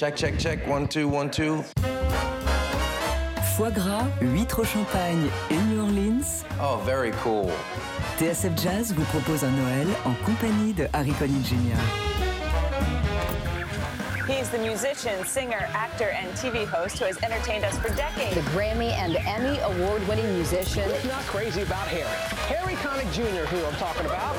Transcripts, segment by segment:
Check, check, check. One, two, one, two. Foie gras, huîtres au champagne et New Orleans. Oh, very cool. TSF Jazz vous propose un Noël en compagnie de Harry Connick Jr. He's the musician, singer, actor, and TV host who has entertained us for decades. The Grammy and Emmy award winning musician. It's Not crazy about Harry. Harry Connick Jr., who I'm talking about.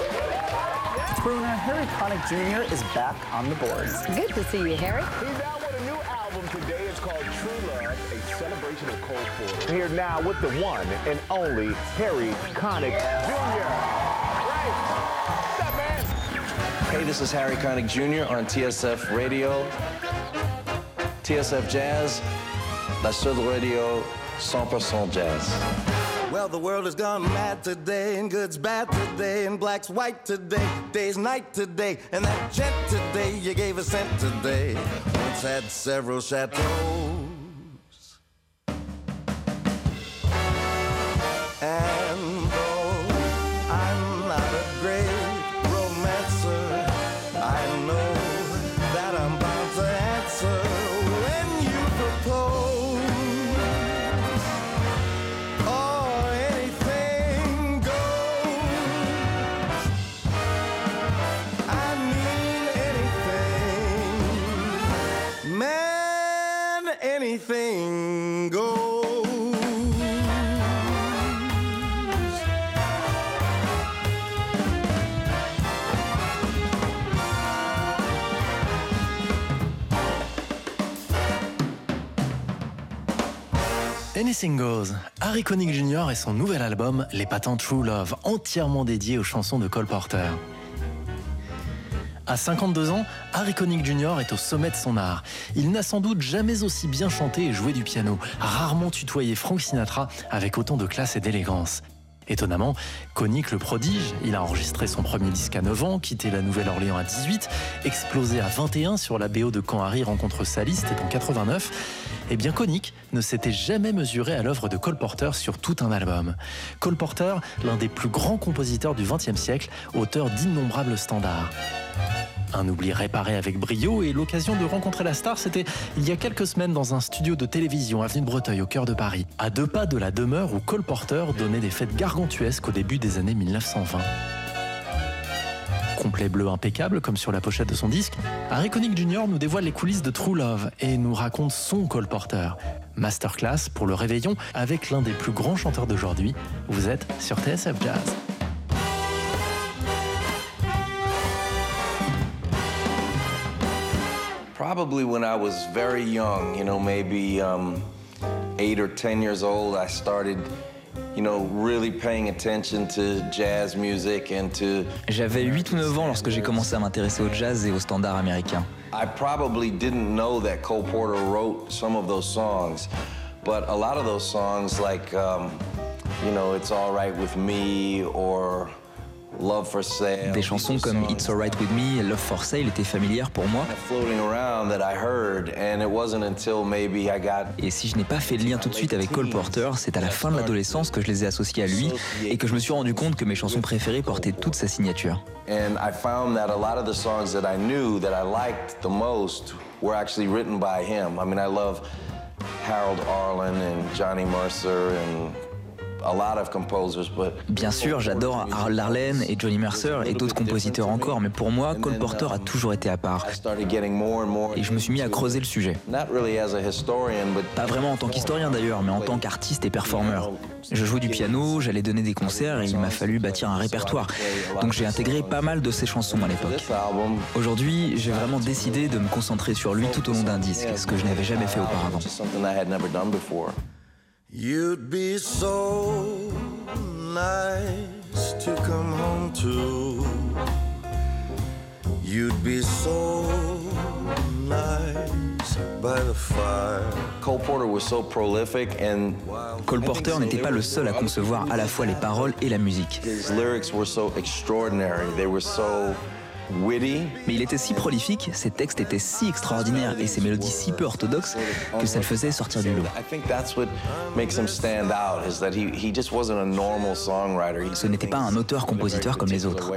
Crooner Harry Connick Jr. is back on the boards. Good to see you, Harry. He's out with a new album today. It's called True Love, a celebration of Cole Porter. Here now with the one and only Harry Connick Jr. Right. What's up, man? Hey, this is Harry Connick Jr. on TSF Radio. TSF Jazz, la seule radio 100% jazz. Well, the world has gone mad today, and good's bad today, and black's white today, day's night today, and that jet today you gave a cent today. Once had several chateaus. And Anything Goes, Harry Connick Jr. et son nouvel album Les Patents True Love, entièrement dédié aux chansons de Cole Porter. À 52 ans, Harry Connick Jr. est au sommet de son art. Il n'a sans doute jamais aussi bien chanté et joué du piano, rarement tutoyé Frank Sinatra avec autant de classe et d'élégance. Étonnamment, Connick le prodige, il a enregistré son premier disque à 9 ans, quitté la Nouvelle-Orléans à 18, explosé à 21 sur la BO de Quand Harry rencontre Sally, c'était en 89. Eh bien, Connick ne s'était jamais mesuré à l'œuvre de Cole Porter sur tout un album. Cole Porter, l'un des plus grands compositeurs du XXe siècle, auteur d'innombrables standards. Un oubli réparé avec brio et l'occasion de rencontrer la star, c'était il y a quelques semaines dans un studio de télévision avenue de Breteuil au cœur de Paris, à deux pas de la demeure où Cole Porter donnait des fêtes gargantuesques au début des années 1920. Complet bleu impeccable comme sur la pochette de son disque, Harry Connick Jr. nous dévoile les coulisses de True Love et nous raconte son Cole Porter. Masterclass pour le réveillon avec l'un des plus grands chanteurs d'aujourd'hui. Vous êtes sur TSF Jazz. Probably when I was very young, you know, maybe um, eight or ten years old, I started, you know, really paying attention to jazz music and to. J'avais 8 ou 9 ans lorsque j'ai commencé à m'intéresser au jazz et aux standards américains. I probably didn't know that Cole Porter wrote some of those songs, but a lot of those songs, like, um, you know, It's All Right With Me or Love for Sale. Des chansons comme It's Alright With Me et Love for Sale étaient familières pour moi. Et si je n'ai pas fait le lien tout de suite avec Cole Porter, c'est à la fin de l'adolescence que je les ai associés à lui et que je me suis rendu compte que mes chansons préférées portaient toute sa signature. And I found that a lot of the songs that I knew that I liked the most were actually written by him. I mean, I love Harold Arlen and Johnny Mercer and Bien sûr, j'adore Harold Arlen et Johnny Mercer et d'autres compositeurs encore, mais pour moi, Cole Porter a toujours été à part. Et je me suis mis à creuser le sujet. Pas vraiment en tant qu'historien d'ailleurs, mais en tant qu'artiste et performeur. Je jouais du piano, j'allais donner des concerts et il m'a fallu bâtir un répertoire. Donc j'ai intégré pas mal de ses chansons à l'époque. Aujourd'hui, j'ai vraiment décidé de me concentrer sur lui tout au long d'un disque, ce que je n'avais jamais fait auparavant. You'd be so nice to come home to. You'd be so nice by the fire. Cole Porter was so prolific, and Cole Porter n'était pas le seul à concevoir à la fois les paroles et la musique. his lyrics were so extraordinary. They were so. Mais il était si prolifique, ses textes étaient si extraordinaires et ses mélodies si peu orthodoxes que ça le faisait sortir du lot. I think that's what makes him stand out is that he, he just wasn't a normal songwriter. He Ce n'était pas un auteur-compositeur comme les autres.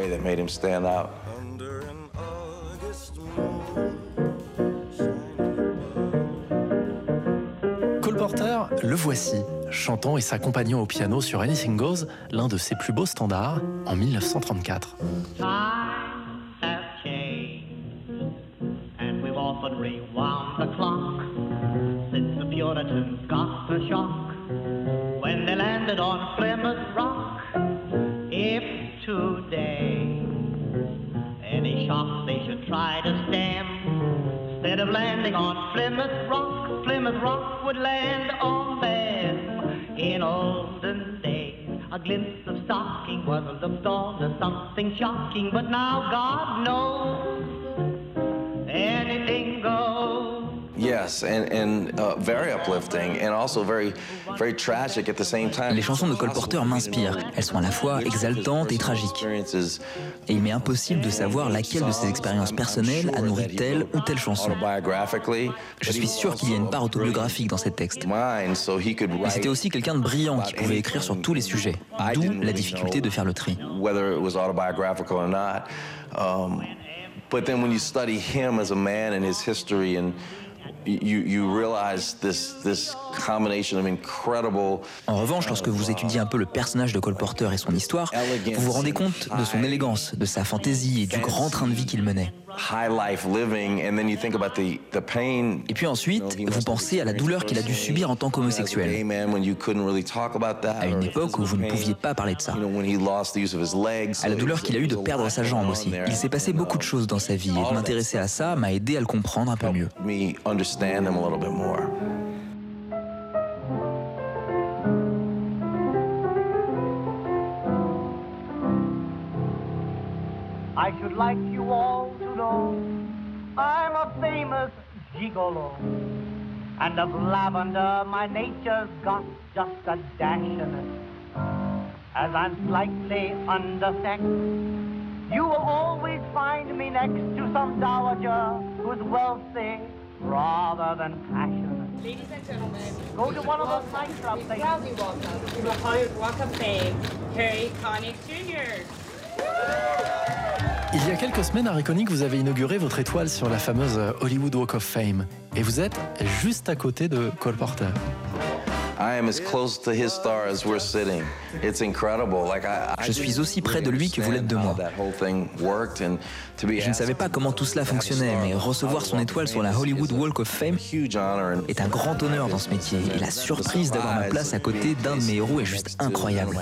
Cole Porter, le voici, chantant et s'accompagnant au piano sur Anything Goes, l'un de ses plus beaux standards, en 1934. When they landed on Plymouth Rock. If today any shock they should try to stem, instead of landing on Plymouth Rock, Plymouth Rock would land on them. In olden days, a glimpse of stocking was looked on as something shocking, but now God knows anything goes. Yes, and, and uh, very uplifting and also very, very tragic at the same time. Les chansons de Cole Porter m'inspirent. Elles sont à la fois exaltantes et tragiques. Et il m'est impossible de savoir laquelle de ses expériences personnelles a nourri telle ou telle chanson. Je suis sûr qu'il y a une part autobiographique dans ces textes. Mais c'était aussi quelqu'un de brillant qui pouvait écrire sur tous les sujets, d'où la difficulté de faire le tri. But then when you study him as a man and his history and en revanche, lorsque vous étudiez un peu le personnage de Cole Porter et son histoire, vous vous rendez compte de son élégance, de sa fantaisie et du grand train de vie qu'il menait. Et puis ensuite, vous pensez à la douleur qu'il a dû subir en tant qu'homosexuel. À une époque où vous ne pouviez pas parler de ça. À la douleur qu'il a eu de perdre sa jambe aussi. Il s'est passé beaucoup de choses dans sa vie et de m'intéresser à ça m'a aidé à le comprendre un peu mieux. I should like you all to know I'm a famous gigolo. And of lavender my nature's got just a dash in it. As I'm slightly undersexed, you will always find me next to some dowager who's wealthy rather than passionate. Ladies and gentlemen, go to one of those nightclubs. Please proudly welcome to the Hollywood Walk of Fame, Harry Connick Jr. Il y a quelques semaines, Harry Connick, vous avez inauguré votre étoile sur la fameuse Hollywood Walk of Fame. Et vous êtes juste à côté de Cole Porter. Je suis aussi près de lui que vous l'êtes de moi. Je ne savais pas comment tout cela fonctionnait, mais recevoir son étoile sur la Hollywood Walk of Fame est un grand honneur dans ce métier. Et la surprise d'avoir ma place à côté d'un de mes héros est juste incroyable.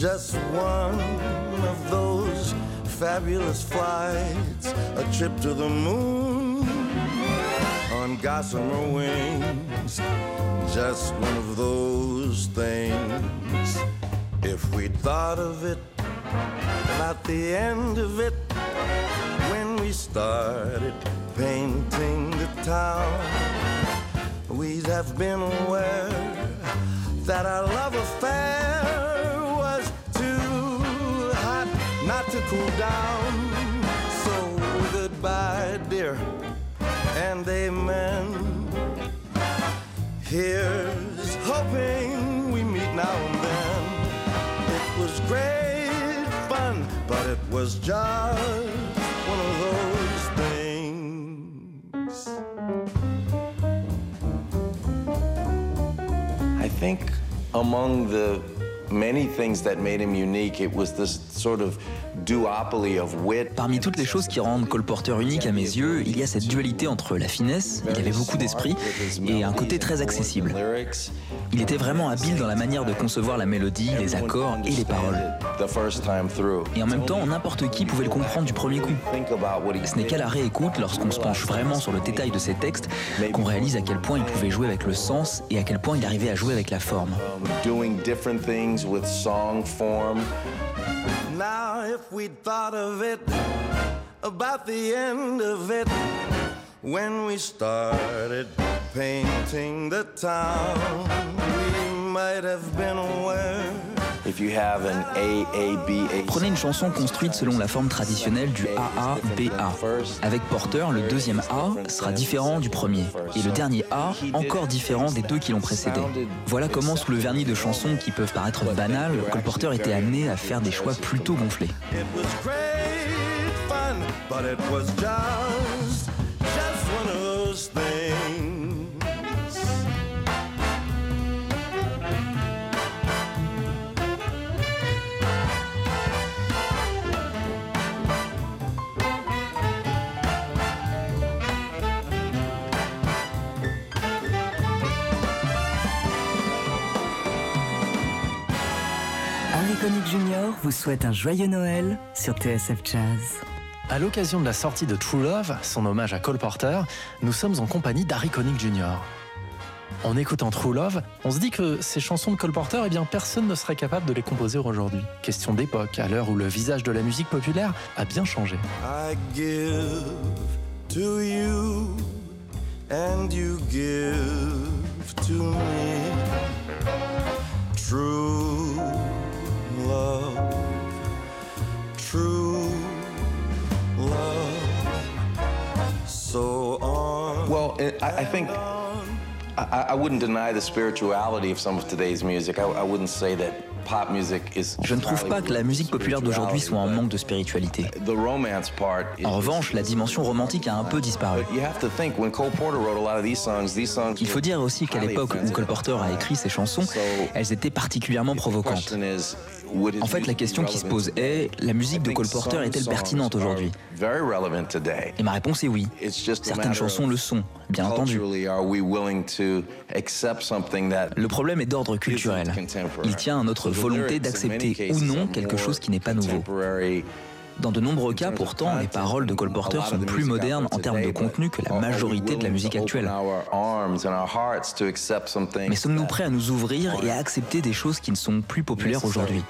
Just one of those fabulous flights, a trip to the moon on gossamer wings. Just one of those things. If we thought of it about the end of it when we started painting the town, we'd have been aware that our love affair not to cool down. So goodbye, dear, and amen. Here's hoping we meet now and then. It was great fun, but it was just one of those things. I think among the many things that made him unique, it was this sort of Parmi toutes les choses qui rendent Cole Porter unique à mes yeux, il y a cette dualité entre la finesse, il avait beaucoup d'esprit, et un côté très accessible. Il était vraiment habile dans la manière de concevoir la mélodie, les accords et les paroles. Et en même temps, n'importe qui pouvait le comprendre du premier coup. Ce n'est qu'à la réécoute, lorsqu'on se penche vraiment sur le détail de ses textes, qu'on réalise à quel point il pouvait jouer avec le sens et à quel point il arrivait à jouer avec la forme. If we'd thought of it about the end of it when we started painting the town, we might have been aware. Prenez une chanson construite selon la forme traditionnelle du AA-BA. Avec Porter, le deuxième A sera différent du premier, et le dernier A encore différent des deux qui l'ont précédé. Voilà comment, sous le vernis de chansons qui peuvent paraître banales, Cole Porter était amené à faire des choix plutôt gonflés. Connick Jr. vous souhaite un joyeux Noël sur TSF Jazz. À l'occasion de la sortie de True Love, son hommage à Cole Porter, nous sommes en compagnie d'Harry Connick Jr. En écoutant True Love, on se dit que ces chansons de Cole Porter, eh bien, personne ne serait capable de les composer aujourd'hui. Question d'époque, à l'heure où le visage de la musique populaire a bien changé. I give to you and you give to me true love, true love. So on. Well, I, I think I, I wouldn't deny the spirituality of some of today's music. I, I wouldn't say that pop music is. Je ne trouve pas que la musique populaire d'aujourd'hui soit en manque de spiritualité. The romance part. En revanche, la dimension romantique a un peu disparu. Il faut dire aussi qu'à l'époque où Cole Porter a écrit ces chansons, elles étaient particulièrement provocantes. En fait, la question qui se pose est, la musique de Cole Porter est-elle pertinente aujourd'hui? Et ma réponse est oui. Certaines chansons le sont, bien entendu. Le problème est d'ordre culturel. Il tient à notre volonté d'accepter ou non quelque chose qui n'est pas nouveau. Dans de nombreux cas, pourtant, les paroles de Cole Porter sont plus modernes en termes de contenu que la majorité de la musique actuelle. Mais sommes-nous prêts à nous ouvrir et à accepter des choses qui ne sont plus populaires aujourd'hui?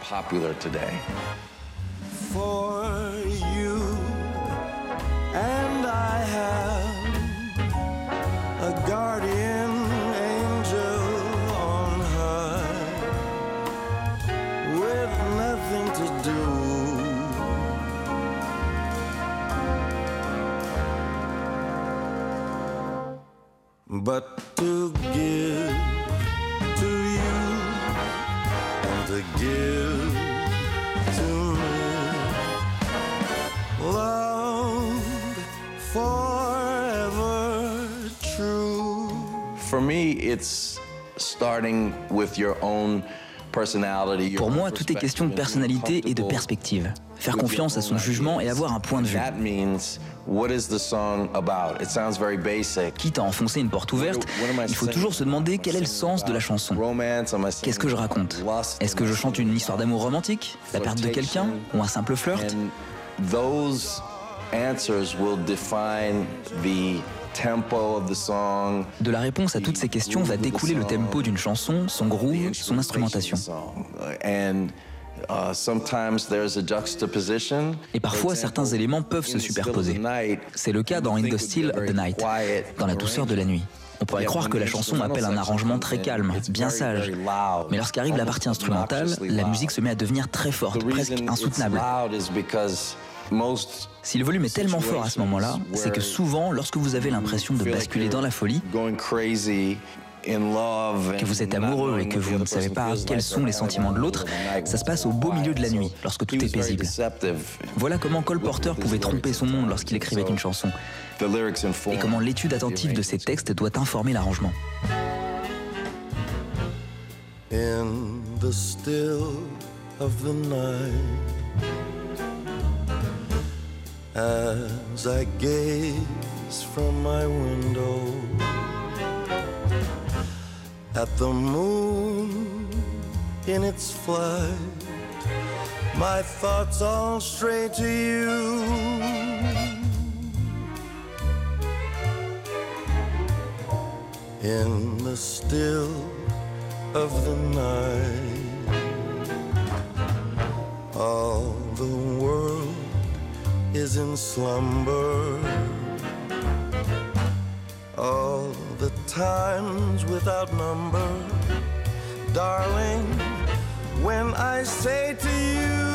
But to give to you and to give to me love forever true. For me, it's starting with your own personality. your Pour moi, tout est question de personnalité et de perspective. Faire confiance à son jugement et avoir un point de vue. Quitte à enfoncer une porte ouverte, il faut toujours se demander quel est le sens de la chanson. Qu'est-ce que je raconte? Est-ce que je chante une histoire d'amour romantique La perte de quelqu'un Ou un simple flirt? And those answers will define the tempo of the song. De la réponse à toutes ces questions va découler le tempo d'une chanson, son groove, son instrumentation. Uh, sometimes there's a juxtaposition. Et parfois, certains éléments peuvent se superposer. C'est le cas dans In the Still of the Night, dans la douceur de la nuit. On pourrait croire que la chanson appelle un arrangement très calme, bien sage. Mais lorsqu'arrive la partie instrumentale, la musique se met à devenir très forte, presque insoutenable. Si le volume est tellement fort à ce moment-là, c'est que souvent, lorsque vous avez l'impression de basculer dans la folie, que vous êtes amoureux et que vous ne savez pas quels sont les sentiments de l'autre, ça se passe au beau milieu de la nuit, lorsque tout est paisible. Voilà comment Cole Porter pouvait tromper son monde lorsqu'il écrivait une chanson, et comment l'étude attentive de ses textes doit informer l'arrangement. in the still of the night as I gaze from my window at the moon in its flight my thoughts all stray to you in the still of the night. All the world is in slumber. All the times without number. Darling, when I say to you,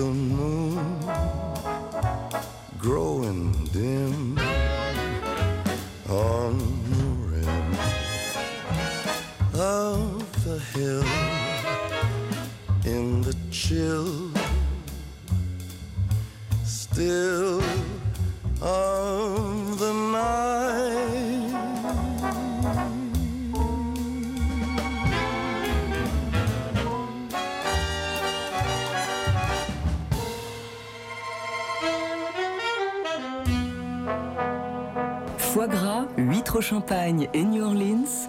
like the et New Orleans.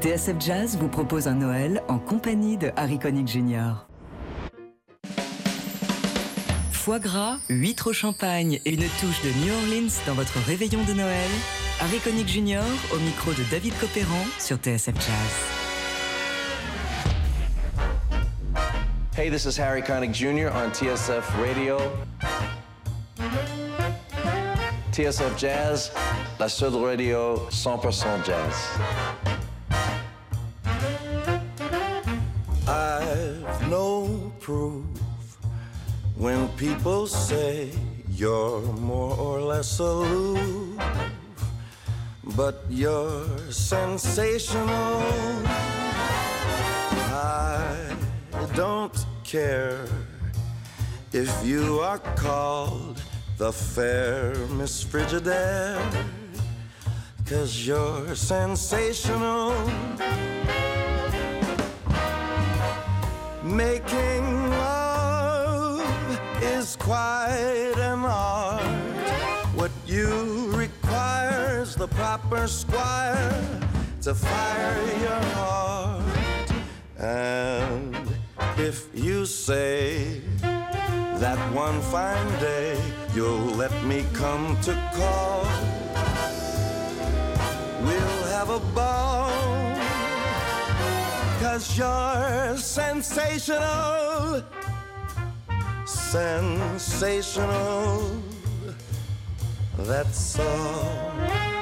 TSF Jazz vous propose un Noël en compagnie de Harry Connick Jr. Foie gras, huîtres au champagne et une touche de New Orleans dans votre réveillon de Noël. Harry Connick Jr. au micro de David Copéran sur TSF Jazz. Hey, this is Harry Connick Jr. on TSF Radio. TSF Jazz, la seule radio 100% jazz. I've no proof when people say you're more or less aloof, but you're sensational. I don't care if you are called the fair Miss Frigidaire, cause you're sensational. Making love is quite an art. What you require is the proper squire to fire your heart. And if you say that one fine day you'll let me come to call, have a ball. Cause you're sensational, sensational. That's all.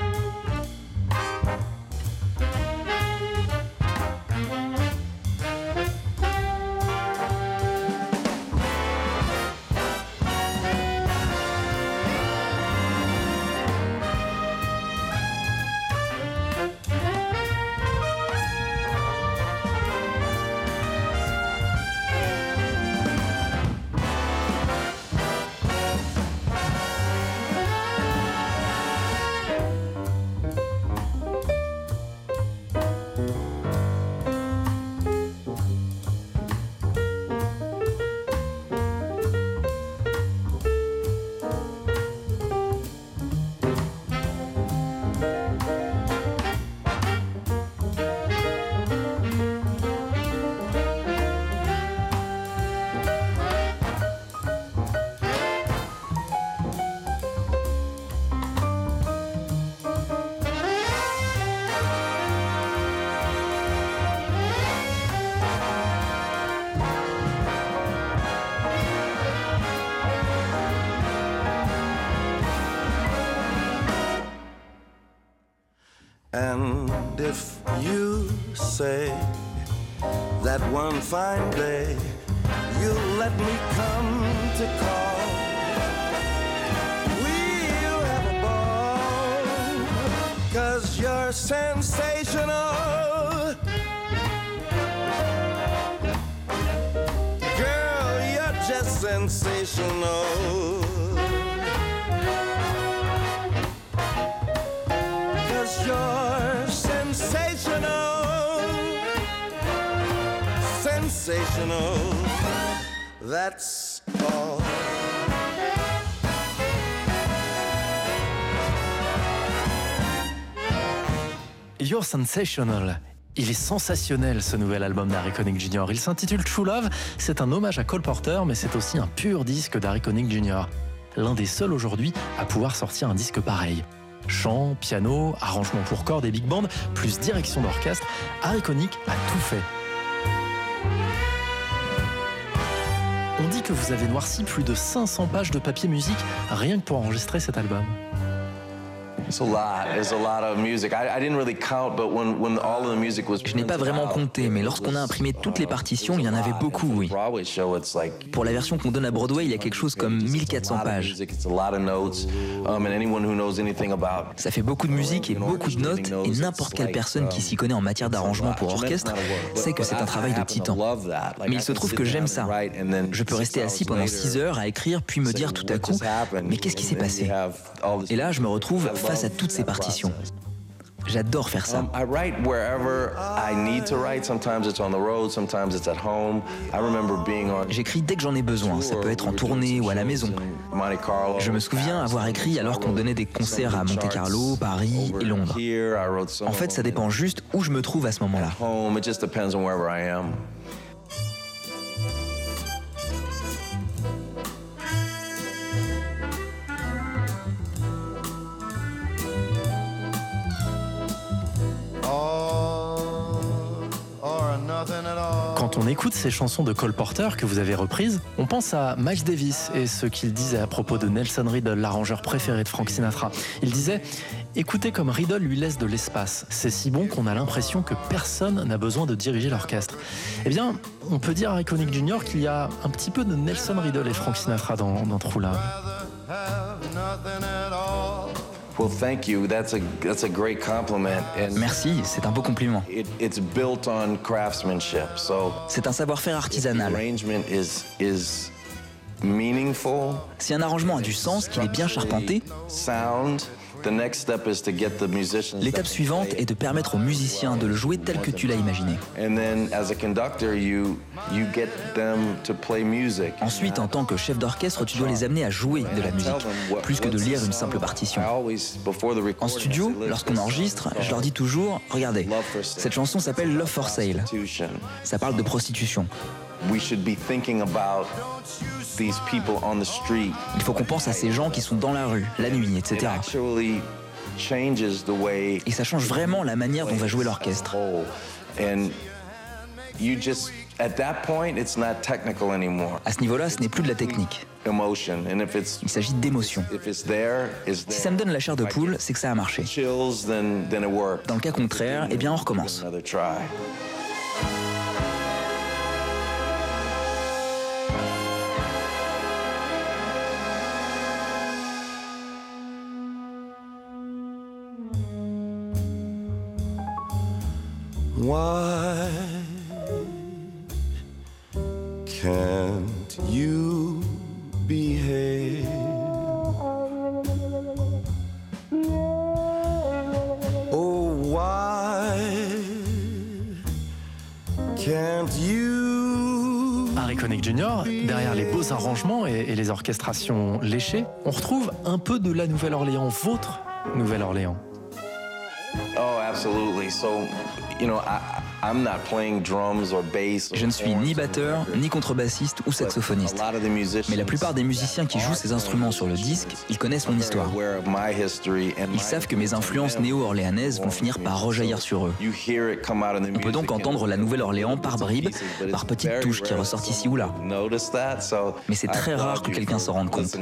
Say that one fine day you'll let me come to call, we'll have a ball, cause you're sensational. Girl, you're just sensational. You're Sensational. Il est sensationnel ce nouvel album d'Harry Connick Jr. Il s'intitule True Love. C'est un hommage à Cole Porter, mais c'est aussi un pur disque d'Harry Connick Jr. L'un des seuls aujourd'hui à pouvoir sortir un disque pareil. Chant, piano, arrangement pour cordes et big band, plus direction d'orchestre, Harry Connick a tout fait. Que vous avez noirci plus de 500 pages de papier musique rien que pour enregistrer cet album. It's a lot. There's a lot of music. I, I didn't really count, but when, when all of the music was Je n'ai pas vraiment compté, mais lorsqu'on a imprimé toutes les partitions, il y en avait beaucoup, oui. Broadway show, it's like Pour la version qu'on donne à Broadway, il y a quelque chose comme 1400 pages. It's a lot of notes. Um, and anyone who knows anything about Ça fait beaucoup de musique et beaucoup de notes, et n'importe quelle personne qui s'y connaît en matière d'arrangement pour orchestre sait que c'est un travail de titan. Mais il se trouve que j'aime ça. Je peux rester assis pendant 6 heures à écrire, puis me dire tout à coup, mais qu'est-ce qui s'est passé? Et là, je me retrouve face à toutes ces partitions. J'adore faire ça. I write wherever I need to write. Sometimes it's on the road, sometimes it's at home. I remember being on J'écris dès que j'en ai besoin, ça peut être en tournée ou à la maison. Je me souviens avoir écrit alors qu'on donnait des concerts à Monte Carlo, Paris et Londres. En fait, ça dépend juste où je me trouve à ce moment-là. Quand on écoute ces chansons de Cole Porter que vous avez reprises, on pense à Miles Davis et ce qu'il disait à propos de Nelson Riddle, l'arrangeur préféré de Frank Sinatra. Il disait Écoutez comme Riddle lui laisse de l'espace. C'est si bon qu'on a l'impression que personne n'a besoin de diriger l'orchestre. Eh bien, on peut dire à Iconic Jr. qu'il y a un petit peu de Nelson Riddle et Frank Sinatra dans, dans True Love. Well, thank you. That's a that's a great compliment. And Merci, c'est un beau compliment. it, it's built on craftsmanship. So C'est un savoir-faire artisanal. arrangement is is meaningful. Si un arrangement a du sens, qu'il est bien charpenté, Sound. The next step is to get the musicians. l'étape suivante est de permettre aux musiciens de le jouer tel que tu l'as imaginé. And then, as a conductor, you you get them to play music. Ensuite, en tant que chef d'orchestre, tu dois les amener à jouer de la musique, plus que de lire une simple partition. En studio, lorsqu'on enregistre, je leur dis toujours, regardez, cette chanson s'appelle Love for Sale. Ça parle de prostitution. Il faut qu'on pense à ces gens qui sont dans la rue, la nuit, It etc. Et ça change vraiment la manière dont va jouer l'orchestre. À ce niveau-là, ce n'est plus de la technique. Il s'agit d'émotion. Si ça me donne la chair de poule, c'est que ça a marché. Dans le cas contraire, eh bien on recommence. Why can't you behave? Oh, why can't you? Harry Connick Jr., derrière les beaux arrangements et, et les orchestrations léchées, on retrouve un peu de la Nouvelle-Orléans, votre Nouvelle-Orléans. Absolutely. So, you know, I I'm not playing drums or bass. or Je ne suis ni batteur, ni contrebassiste ou saxophoniste. Mais la plupart des musiciens qui jouent ces instruments sur le disque, ils connaissent mon histoire. Ils savent que mes influences néo-orléanaises vont finir par rejaillir sur eux. On peut donc entendre la Nouvelle-Orléans par bribes, par petites touches qui ressortent ici ou là. to Notice that, so Mais c'est très rare que quelqu'un s'en rende compte.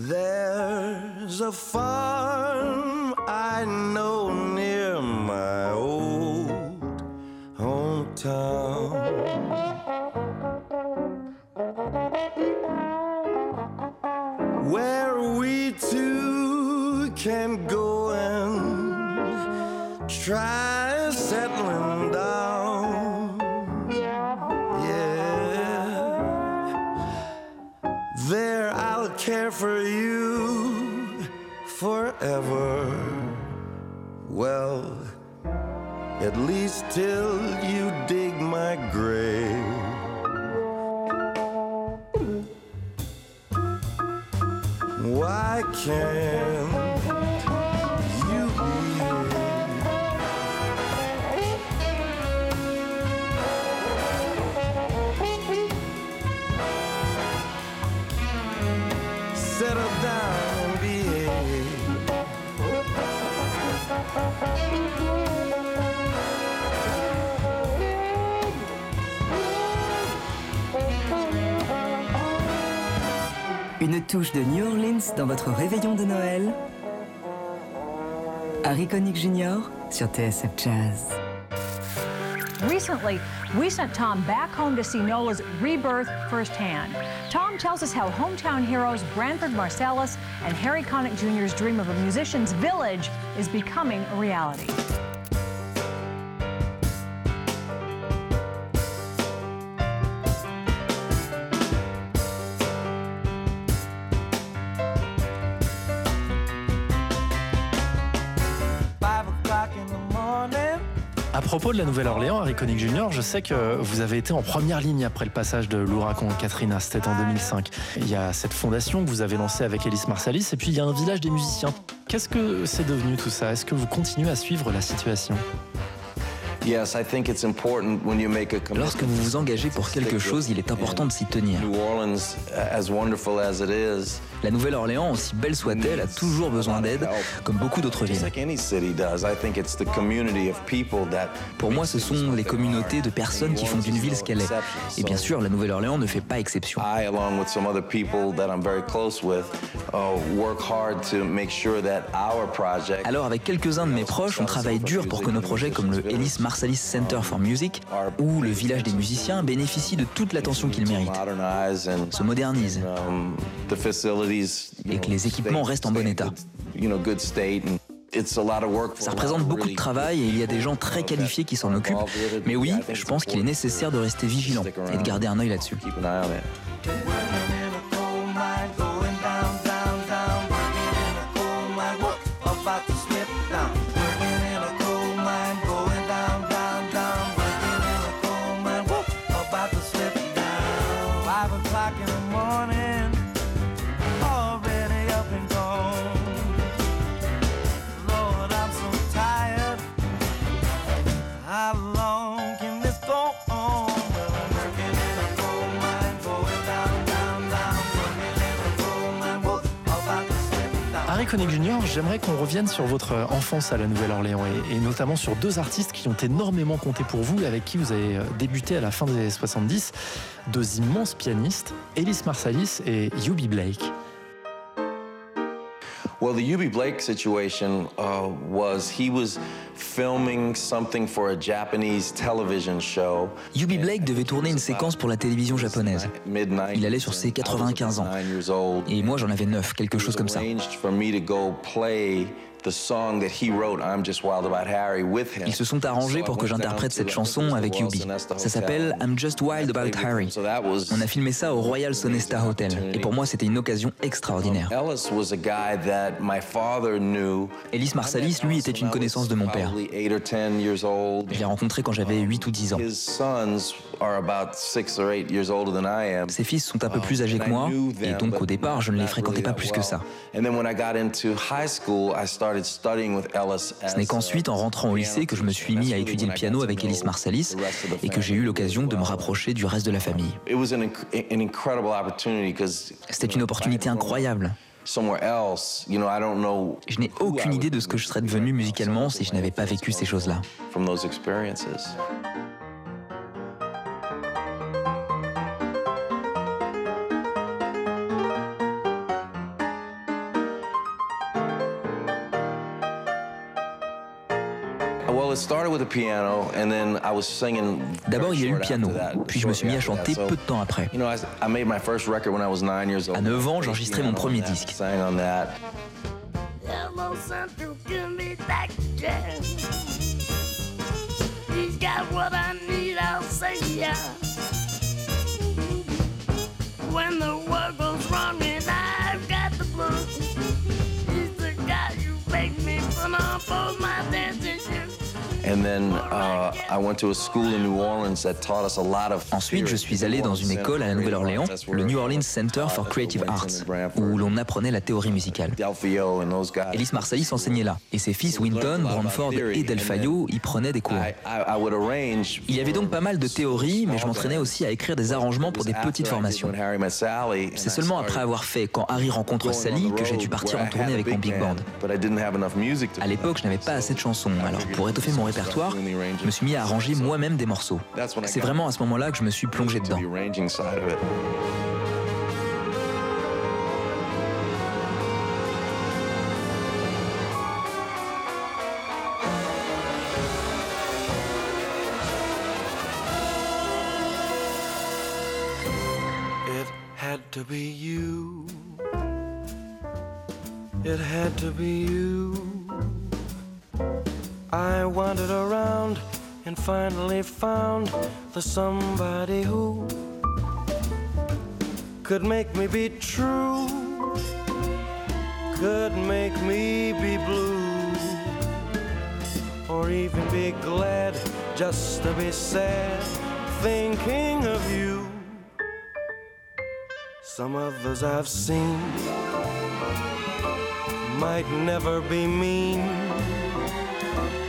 There's a farm I know near my old hometown. Where we two can go and try settling down. Yeah. There I'll care for you forever. Well, at least till you dans votre réveillon de Noël. Harry Connick Jr. sur TSF Jazz. Recently, we sent Tom back home to see Nola's rebirth firsthand. Tom tells us how hometown heroes Branford Marsalis and Harry Connick Jr.'s dream of a musician's village is becoming a reality. Propos de la Nouvelle-Orléans, Harry Connick Jr., je sais que vous avez été en première ligne après le passage de l'ouragan Katrina, c'était en 2005. Il y a cette fondation que vous avez lancée avec Ellis Marsalis, et puis il y a un village des musiciens. Qu'est-ce que c'est devenu tout ça? Est-ce que vous continuez à suivre la situation? Lorsque vous vous engagez pour quelque chose, il est important de s'y tenir. New Orleans, as wonderful as it is, La Nouvelle-Orléans, aussi belle soit-elle, a toujours besoin d'aide, comme beaucoup d'autres villes. Pour moi, ce sont les communautés de personnes qui font d'une ville ce qu'elle est. Et bien sûr, la Nouvelle-Orléans ne fait pas exception. I, along with some other people that I'm very close with, work hard to make sure that our project. Alors avec quelques-uns de mes proches, on travaille dur pour que nos projets comme le Ellis Marsalis Center ou le Village des musiciens bénéficient de toute l'attention modernize and se you et que les équipements restent en bon état. Ça représente beaucoup de travail et il y a des gens très qualifiés qui s'en occupent. Mais oui, je pense qu'il est nécessaire de rester vigilant et de garder un œil là-dessus. Connick Jr., j'aimerais qu'on revienne sur votre enfance à la Nouvelle-Orléans et, et notamment sur deux artistes qui ont énormément compté pour vous et avec qui vous avez euh, débuté à la fin des années 70, deux immenses pianistes, Ellis Marsalis et Yubi Blake. Well, the UB Blake situation uh, was he was filming something for a Japanese television show. Yubi Blake devait tourner une séquence pour la télévision japonaise. Il allait sur ses 95 ans. Et moi j'en avais 9, quelque chose comme ça. Arranged for me to go play the song that he wrote, I'm Just Wild About Harry, with him. Ils se sont arrangés pour que j'interprète cette chanson avec Yubi. Ça s'appelle I'm Just Wild About Harry. On a filmé ça au Royal Sonesta Hotel. Et pour moi, c'était une occasion extraordinaire. Ellis was a guy that my father knew. Ellis Marsalis, lui, était une connaissance de mon père. Je l'ai rencontré quand j'avais 8 ou 10 ans. His sons are about six or eight years older than I am. Ses fils sont un peu plus âgés que moi, et donc au départ, je ne les fréquentais pas plus que ça. And then when I got into high school, I started studying with Ellis. Ce n'est qu'ensuite, en rentrant au lycée, que je me suis mis à étudier le piano avec Ellis Marsalis et que j'ai eu l'occasion de me rapprocher du reste de la famille. C'était une opportunité incroyable. somewhere else, you know, I don't know Je n'ai aucune idée de ce que je serais devenu musicalement si je n'avais pas vécu ces choses-là. D'abord, il y a eu le piano, puis je me suis mis à chanter peu de temps après. À 9 ans, j'enregistrais mon premier disque. When the world goes wrong and I've got the blues, he's the guy you make me my shoes. Ensuite, je suis allé dans une école à la Nouvelle-Orléans, le New Orleans Center for Creative Arts, où l'on apprenait la théorie musicale. Ellis Marsalis enseignait là, et ses fils Winton, Branford et Delfayo y prenaient des cours. Il y avait donc pas mal de théories, mais je m'entraînais aussi à écrire des arrangements pour des petites formations. C'est seulement après avoir fait Quand Harry rencontre Sally que j'ai dû partir en tournée avec mon big band. À l'époque, je n'avais pas assez de chansons, alors pour étoffer mon répertoire, je me suis mis à arranger moi-même des morceaux. C'est vraiment à ce moment-là que je me suis plongé dedans. It had to be you. It had to be you. Finally found the somebody who could make me be true, could make me be blue, or even be glad just to be sad, thinking of you. Some others I've seen might never be mean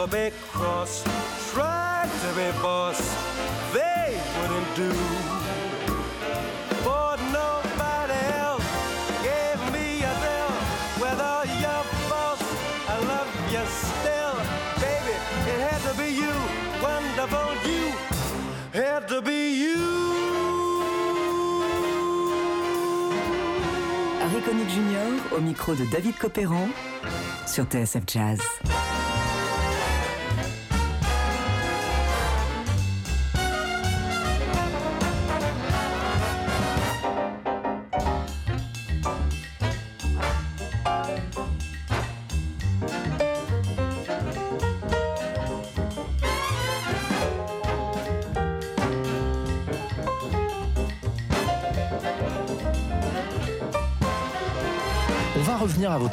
Never be cross, tried to be boss, they wouldn't do. For nobody else gave me a deal. With all your faults, I love you still. Baby, it had to be you, wonderful you, had to be you. Harry Jr. au micro de David Copéran sur TSF Jazz.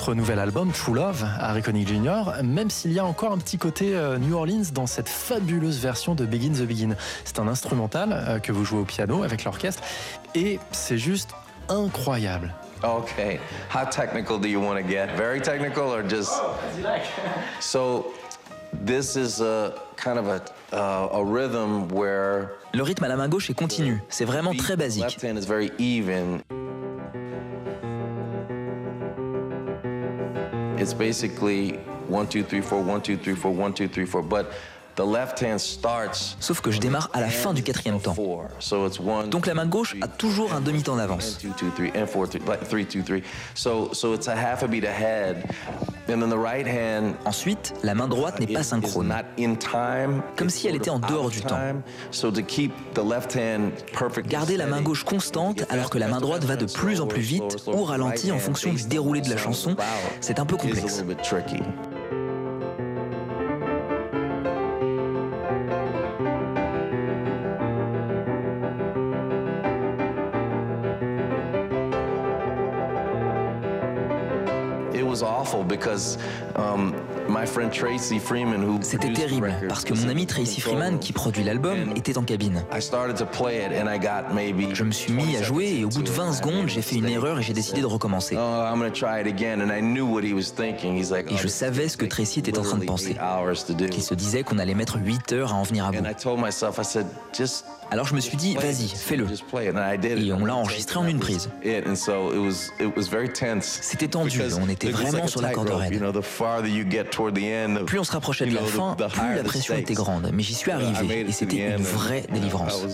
Votre nouvel album True Love, Harry Connick Jr., même s'il y a encore un petit côté euh, New Orleans dans cette fabuleuse version de Begin the Begin. C'est un instrumental euh, que vous jouez au piano avec l'orchestre et c'est juste incroyable. Okay. How technical do you want to get? Very technical or just. So, this is a kind of a, uh, a rhythm where. Le rythme à la main gauche est continu. C'est vraiment très basique. It's basically one, two, three, four, one, two, three, four, one, two, three, four. But the left hand starts. Sauf que je démarre à la fin du quatrième temps. So it's one. Donc la main gauche a toujours un demi-temps d'avance. Ensuite, la main droite n'est pas synchrone. Comme si elle était en dehors du temps. So to keep the left hand perfect. Garder la main gauche constante alors que la main droite va de plus en plus vite ou ralentit en fonction du déroulé de la chanson, c'est un peu complexe. Because um, C'était terrible parce que mon ami Tracy Freeman, qui produit l'album, était en cabine. Je me suis mis à jouer et au bout de 20 secondes, j'ai fait une erreur et j'ai décidé de recommencer. Oh, Et je savais ce que Tracy était en train de penser. Qu'il se disait qu'on allait mettre 8 heures à en venir à bout. Alors je me suis dit, vas-y, fais-le. Et on l'a enregistré en une prise. C'était tendu, on était vraiment sur la corde raide. Plus on se rapprochait de la fin, plus la pression était grande. Mais j'y suis arrivé et c'était une vraie délivrance.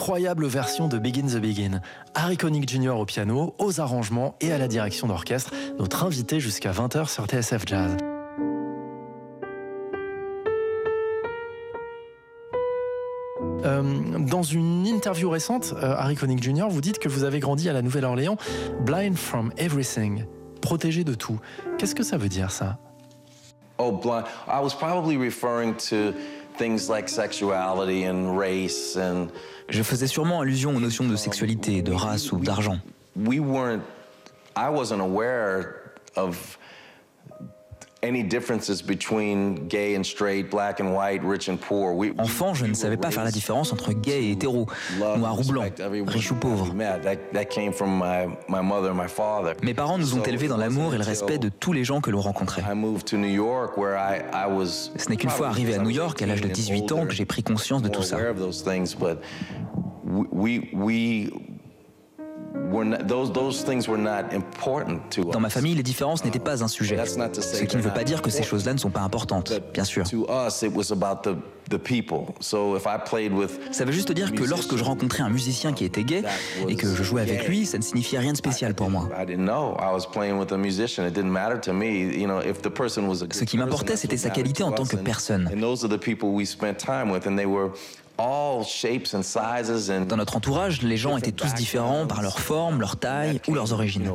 Incroyable version de Begin the Begin. Harry Connick Jr. au piano, aux arrangements et à la direction d'orchestre, notre invité jusqu'à 20h sur TSF Jazz. Euh, dans une interview récente, euh, Harry Connick Jr., vous dites que vous avez grandi à la Nouvelle-Orléans, blind from everything, protégé de tout. Qu'est-ce que ça veut dire ça? Oh, blind. I was probably referring to things like sexuality and race and Je faisais sûrement allusion aux notions de sexualité, de race ou d'argent. Enfant, je ne savais pas faire la différence entre gay et hétéro, noir ou blanc, riche ou pauvre. Mes parents nous ont élevés dans l'amour et le respect de tous les gens que l'on rencontrait. Ce n'est qu'une fois arrivé à New York, à l'âge de 18 ans, que j'ai pris conscience de tout ça. Dans ma famille, les différences n'étaient pas un sujet. Ce qui ne veut pas dire que ces choses-là ne sont pas importantes, bien sûr. To us, it was about the, the people. So if I played with Ça veut juste dire que lorsque je rencontrais un musicien qui était gay et que je jouais avec lui, ça ne signifiait rien de spécial pour moi. I didn't know. I was playing with a musician. It didn't matter to me. You know, if the person was a Ce qui m'importait, c'était sa qualité en tant que personne. Dans notre entourage, les gens étaient tous différents par leur forme, leur taille ou leurs origines.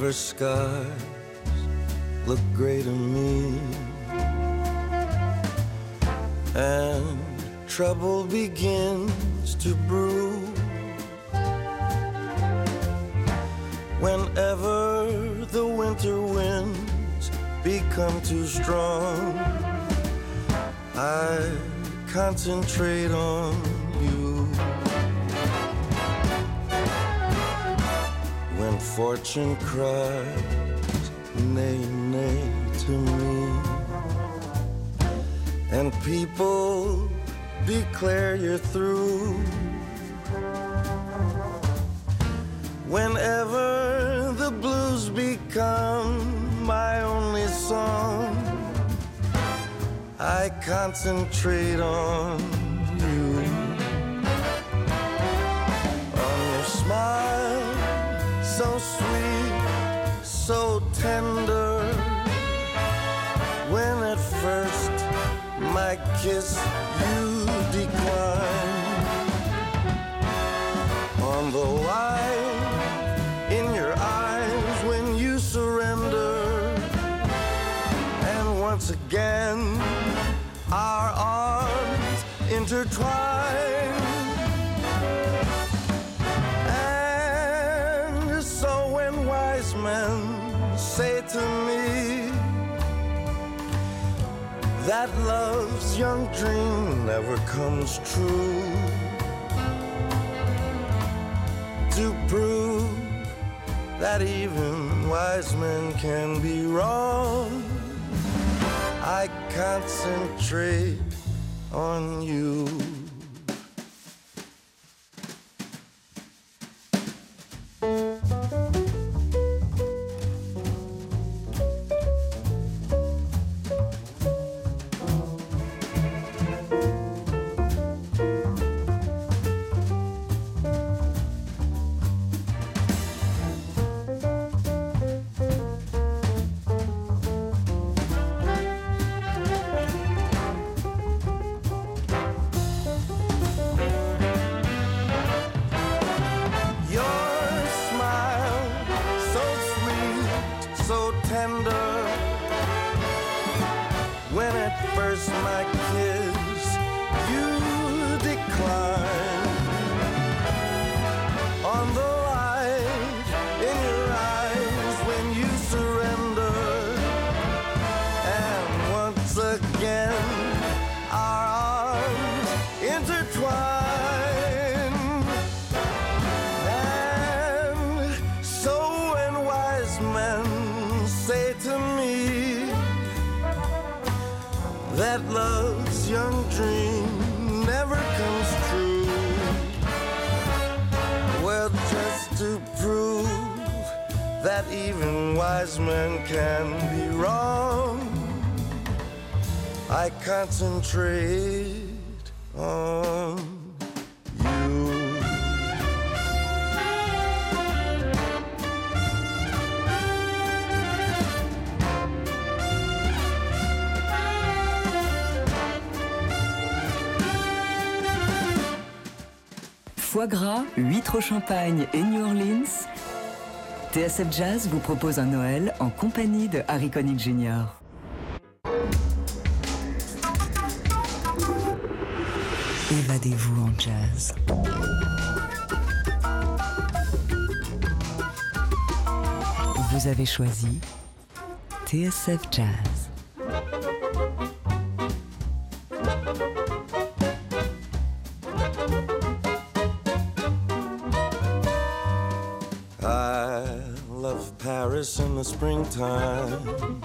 Whenever skies look gray to me and trouble begins to brew. Whenever the winter winds become too strong, I concentrate on fortune cries, nay, nay to me, and people declare you're through. Whenever the blues become my only song, I concentrate on tender. When at first my kiss you decline. On the light in your eyes when you surrender. And once again, our arms intertwine. To me that love's young dream never comes true, to prove that even wise men can be wrong. I concentrate on you. Foie gras, huîtres au champagne et New Orleans. TSF Jazz vous propose un Noël en compagnie de Harry Connick Jr. Évadez-vous en jazz. Vous avez choisi TSF Jazz. The springtime.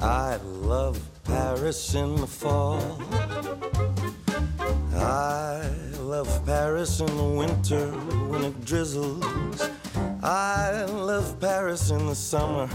I love Paris in the fall. I love Paris in the winter when it drizzles. I love Paris in the summer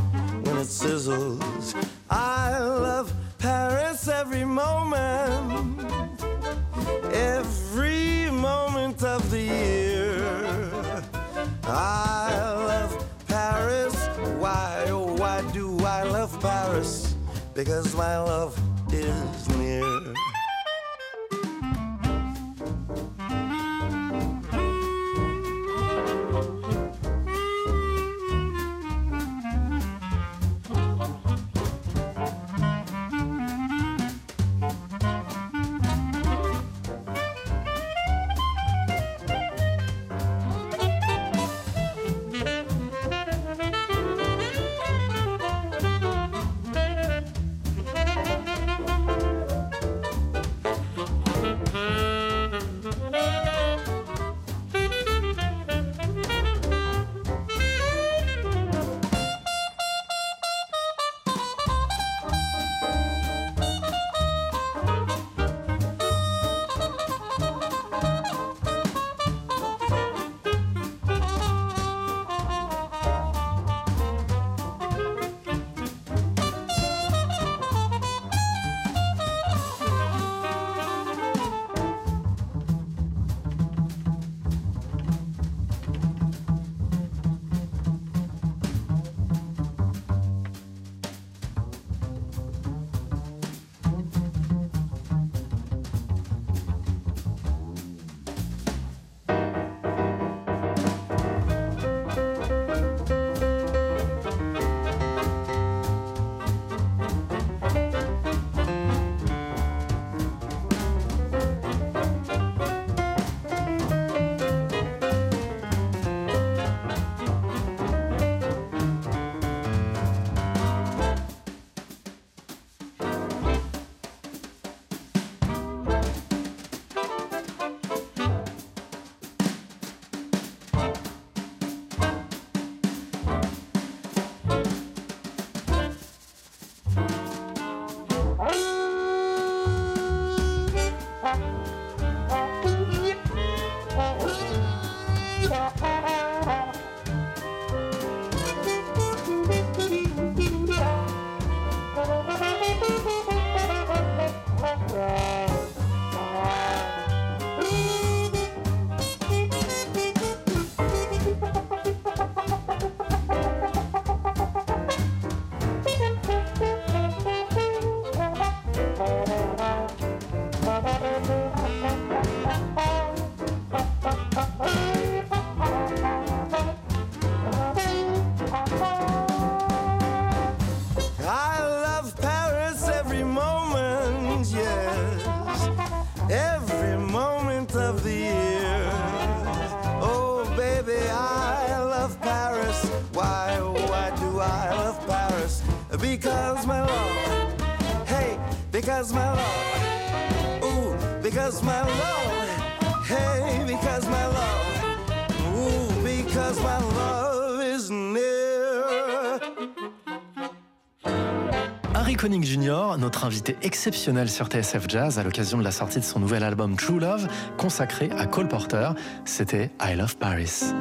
notre invité exceptionnel sur TSF Jazz à l'occasion de la sortie de son nouvel album True Love, consacré à Cole Porter, c'était I Love Paris.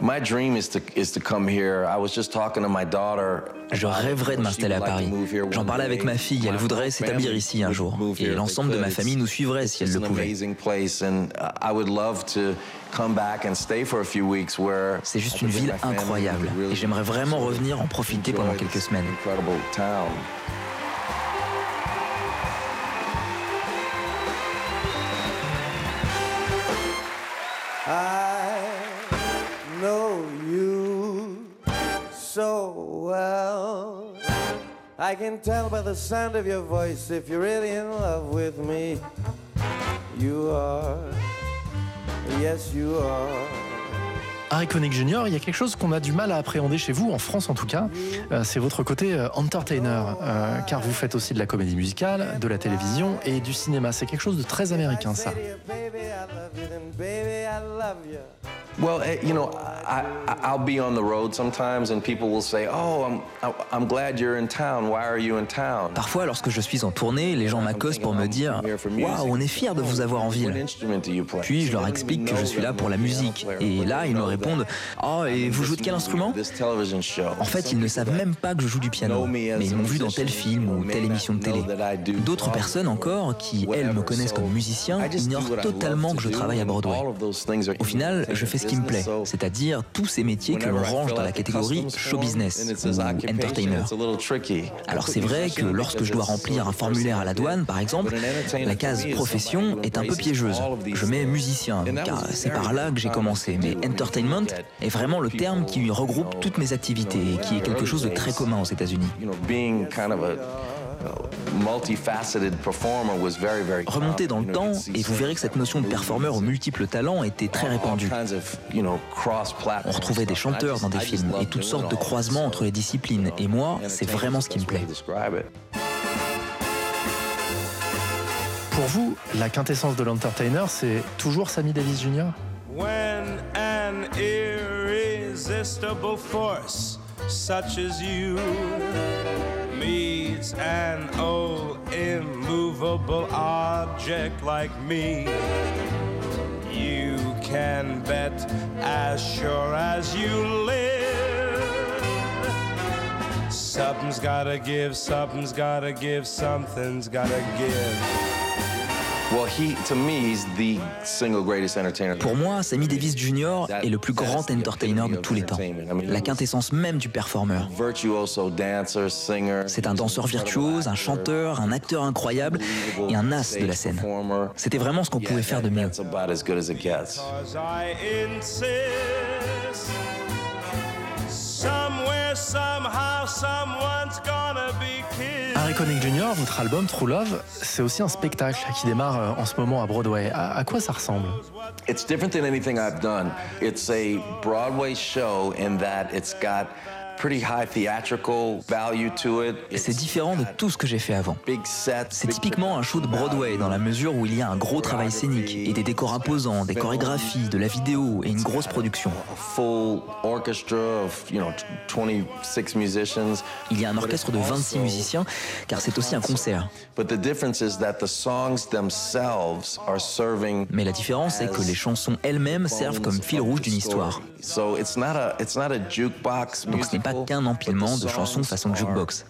My dream is to is to come here. I was just talking to my daughter. Je rêverais de m'installer à Paris. J'en parlais avec ma fille, elle voudrait s'établir ici un jour. Et l'ensemble de ma famille nous suivrait si elle le pouvait. C'est juste une ville incroyable. Et j'aimerais vraiment revenir en profiter pendant quelques semaines. I know you so well. I can tell by the sound of your voice if you're really in love with me. You are. Yes, you are. Harry Connick Jr., il y a quelque chose qu'on a du mal à appréhender chez vous, en France en tout cas, euh, c'est votre côté euh, entertainer, euh, car vous faites aussi de la comédie musicale, de la télévision et du cinéma. C'est quelque chose de très américain, ça. Well, eh, you know, I, I, I'll be on the road sometimes, and people will say, "Oh, I'm I'm glad you're in town. Why are you in town?" Parfois, lorsque je suis en tournée, les gens m'accostent pour me dire Waouh, on est fiers de vous avoir en ville. Puis je leur explique que je suis là pour la musique. Et là, ils me répondent Oh, et vous jouez de quel instrument? En fait, ils ne savent même pas que je joue du piano, mais ils m'ont vu dans tel film ou telle émission de télé. D'autres personnes encore, qui elles me connaissent comme musicien, ignorent totalement que je travaille à Broadway. Au final, je fais ce qui me plaît, c'est-à-dire tous ces métiers que l'on range dans la catégorie show business ou entertainer. Alors c'est vrai que lorsque je dois remplir un formulaire à la douane, par exemple, la case profession est un peu piégeuse. Je mets musicien, car c'est par là que j'ai commencé, mais entertainment est vraiment le terme qui regroupe toutes mes activités et qui est quelque chose de très commun aux États-Unis. Remontez dans le temps et vous verrez que cette notion de performeur aux multiples talents était très répandue. On retrouvait des chanteurs dans des films et toutes sortes de croisements entre les disciplines. Et moi, c'est vraiment ce qui me plaît. Pour vous, la quintessence de l'entertainer, c'est toujours Sammy Davis Jr. When an irresistible force such as you meets an old immovable object like me, you can bet as sure as you live. Something's gotta give, something's gotta give, something's gotta give. Pour moi, Sammy Davis Jr. est le plus grand entertainer de tous les temps. La quintessence même du performeur. C'est un danseur virtuose, un chanteur, un acteur incroyable et un as de la scène. C'était vraiment ce qu'on pouvait faire de mieux. Harry Connick Jr., votre album True Love, c'est aussi un spectacle qui démarre euh, en ce moment à Broadway. À, à quoi ça ressemble? It's different than anything I've done. It's a Broadway show in that it's got C'est différent de tout ce que j'ai fait avant. C'est typiquement un show de Broadway dans la mesure où il y a un gros travail scénique et des décors imposants, des chorégraphies, de la vidéo et une grosse production. Il y a un orchestre de 26 musiciens car c'est aussi un concert. Mais la différence est que les chansons elles-mêmes servent comme fil rouge d'une histoire. Donc ce n'est pas qu'un empilement de chansons façon jukebox.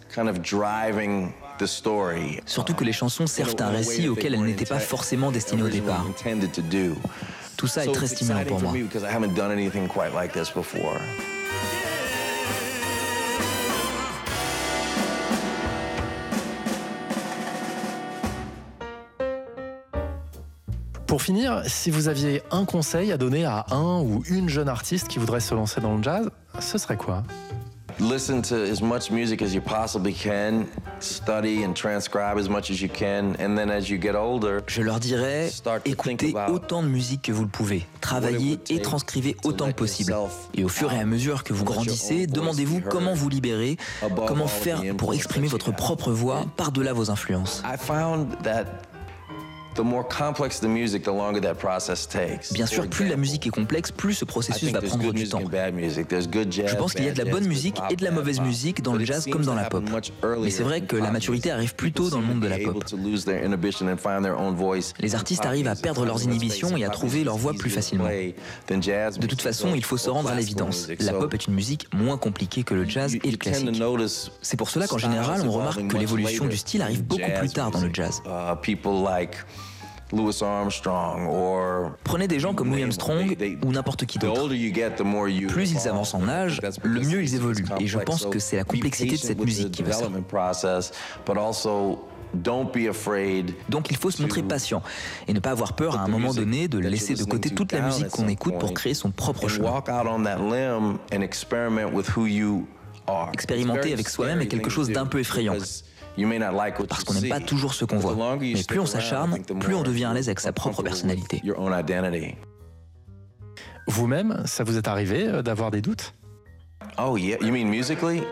Surtout que les chansons servent un récit auquel elles n'étaient pas forcément destinées au départ. Tout ça est très stimulant pour moi. Pour finir, si vous aviez un conseil à donner à un ou une jeune artiste qui voudrait se lancer dans le jazz, ce serait quoi? Listen to as much music as you possibly can, study and transcribe as much as you can, and then as you get older, Je leur dirais, écoutez autant de musique que vous le pouvez, travaillez et transcrivez autant que possible. Et au fur et à mesure que vous grandissez, demandez-vous comment vous libérer, comment faire pour exprimer votre propre voix par-delà vos influences. I found that Bien sûr, plus la musique est complexe, plus ce processus va prendre du temps. Je pense qu'il y a de la bonne musique et de la mauvaise musique dans le jazz comme dans la pop. Mais c'est vrai que la maturité arrive plus tôt dans le monde de la pop. Les artistes arrivent à perdre leurs inhibitions et à trouver leur voix plus facilement. De toute façon, il faut se rendre à l'évidence. La pop est une musique moins compliquée que le jazz et le classique. C'est pour cela qu'en général, on remarque que l'évolution du style arrive beaucoup plus tard dans le jazz. Louis Armstrong or Prenez des gens comme Louis Armstrong ou n'importe qui d'autre. Plus ils avancent en âge, le mieux ils évoluent. Et je pense que c'est la complexité de cette musique qui veut ça. Donc il faut se montrer patient et ne pas avoir peur à un moment donné de laisser de côté toute la musique qu'on écoute pour créer son propre chemin. Expérimenter avec soi-même est quelque chose d'un peu effrayant. Parce qu'on n'aime pas toujours ce qu'on voit. Mais plus on s'acharne, plus on devient à l'aise avec sa propre personnalité. Vous-même, ça vous est arrivé euh, d'avoir des doutes? Oh yeah, you mean musically?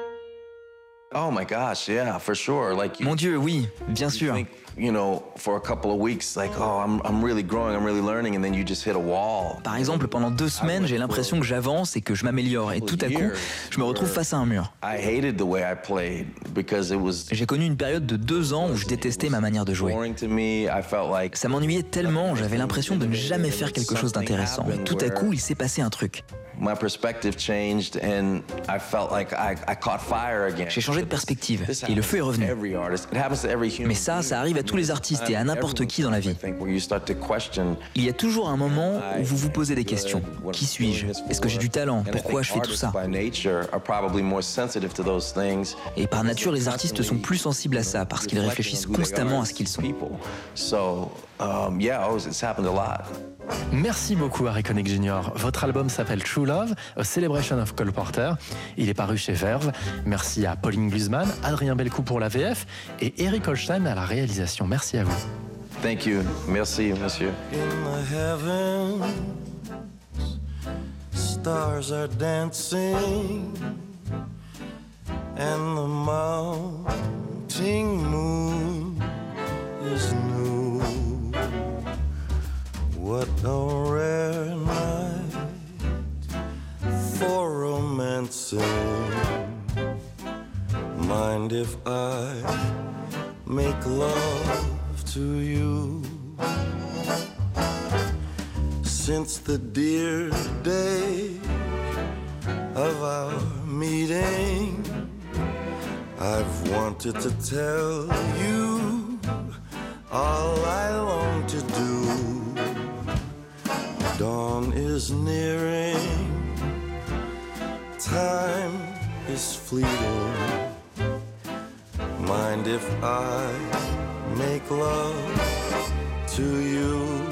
Oh my gosh, yeah, for sure. Like Mon Dieu, oui, bien sûr. Par exemple, pendant deux semaines, j'ai l'impression que j'avance et que je m'améliore, et tout à coup, je me retrouve face à un mur. J'ai connu une période de deux ans où je détestais ma manière de jouer. Ça m'ennuyait tellement, j'avais l'impression de ne jamais faire quelque chose d'intéressant. Et tout à coup, il s'est passé un truc. J'ai changé de perspective et le feu est revenu. Mais ça, ça arrive à tous les artistes et à n'importe qui dans la vie. Il y a toujours un moment où vous vous posez des questions. Qui suis-je? Est-ce que j'ai du talent? Pourquoi je fais tout ça? Et par nature, les artistes sont plus sensibles à ça parce qu'ils réfléchissent constamment à ce qu'ils sont. Merci beaucoup Harry Connick Jr. Votre album s'appelle True Love, A Celebration of Cole Porter. Il est paru chez Verve. Merci à Pauline Glusman, Adrien Belcou pour la VF et Eric Holstein à la réalisation. Merci à vous. Thank you. Merci, monsieur. stars are dancing and the mounting moon is new. What a rare night for romancing. Mind if I make love to you? Since the dear day of our meeting, I've wanted to tell you all I long to do Dawn is nearing, time is fleeting. Mind if I make love to you?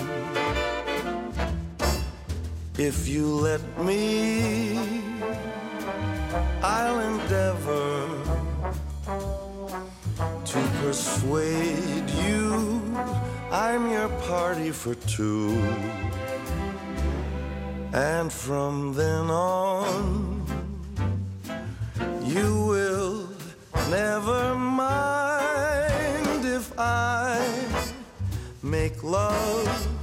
If you let me, I'll endeavor to persuade you I'm your party for two. And from then on, you will never mind if I make love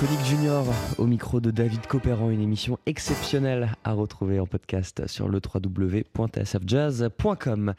Connick Jr. au micro de David Copéran, une émission exceptionnelle à retrouver en podcast sur le www.tsfjazz.com.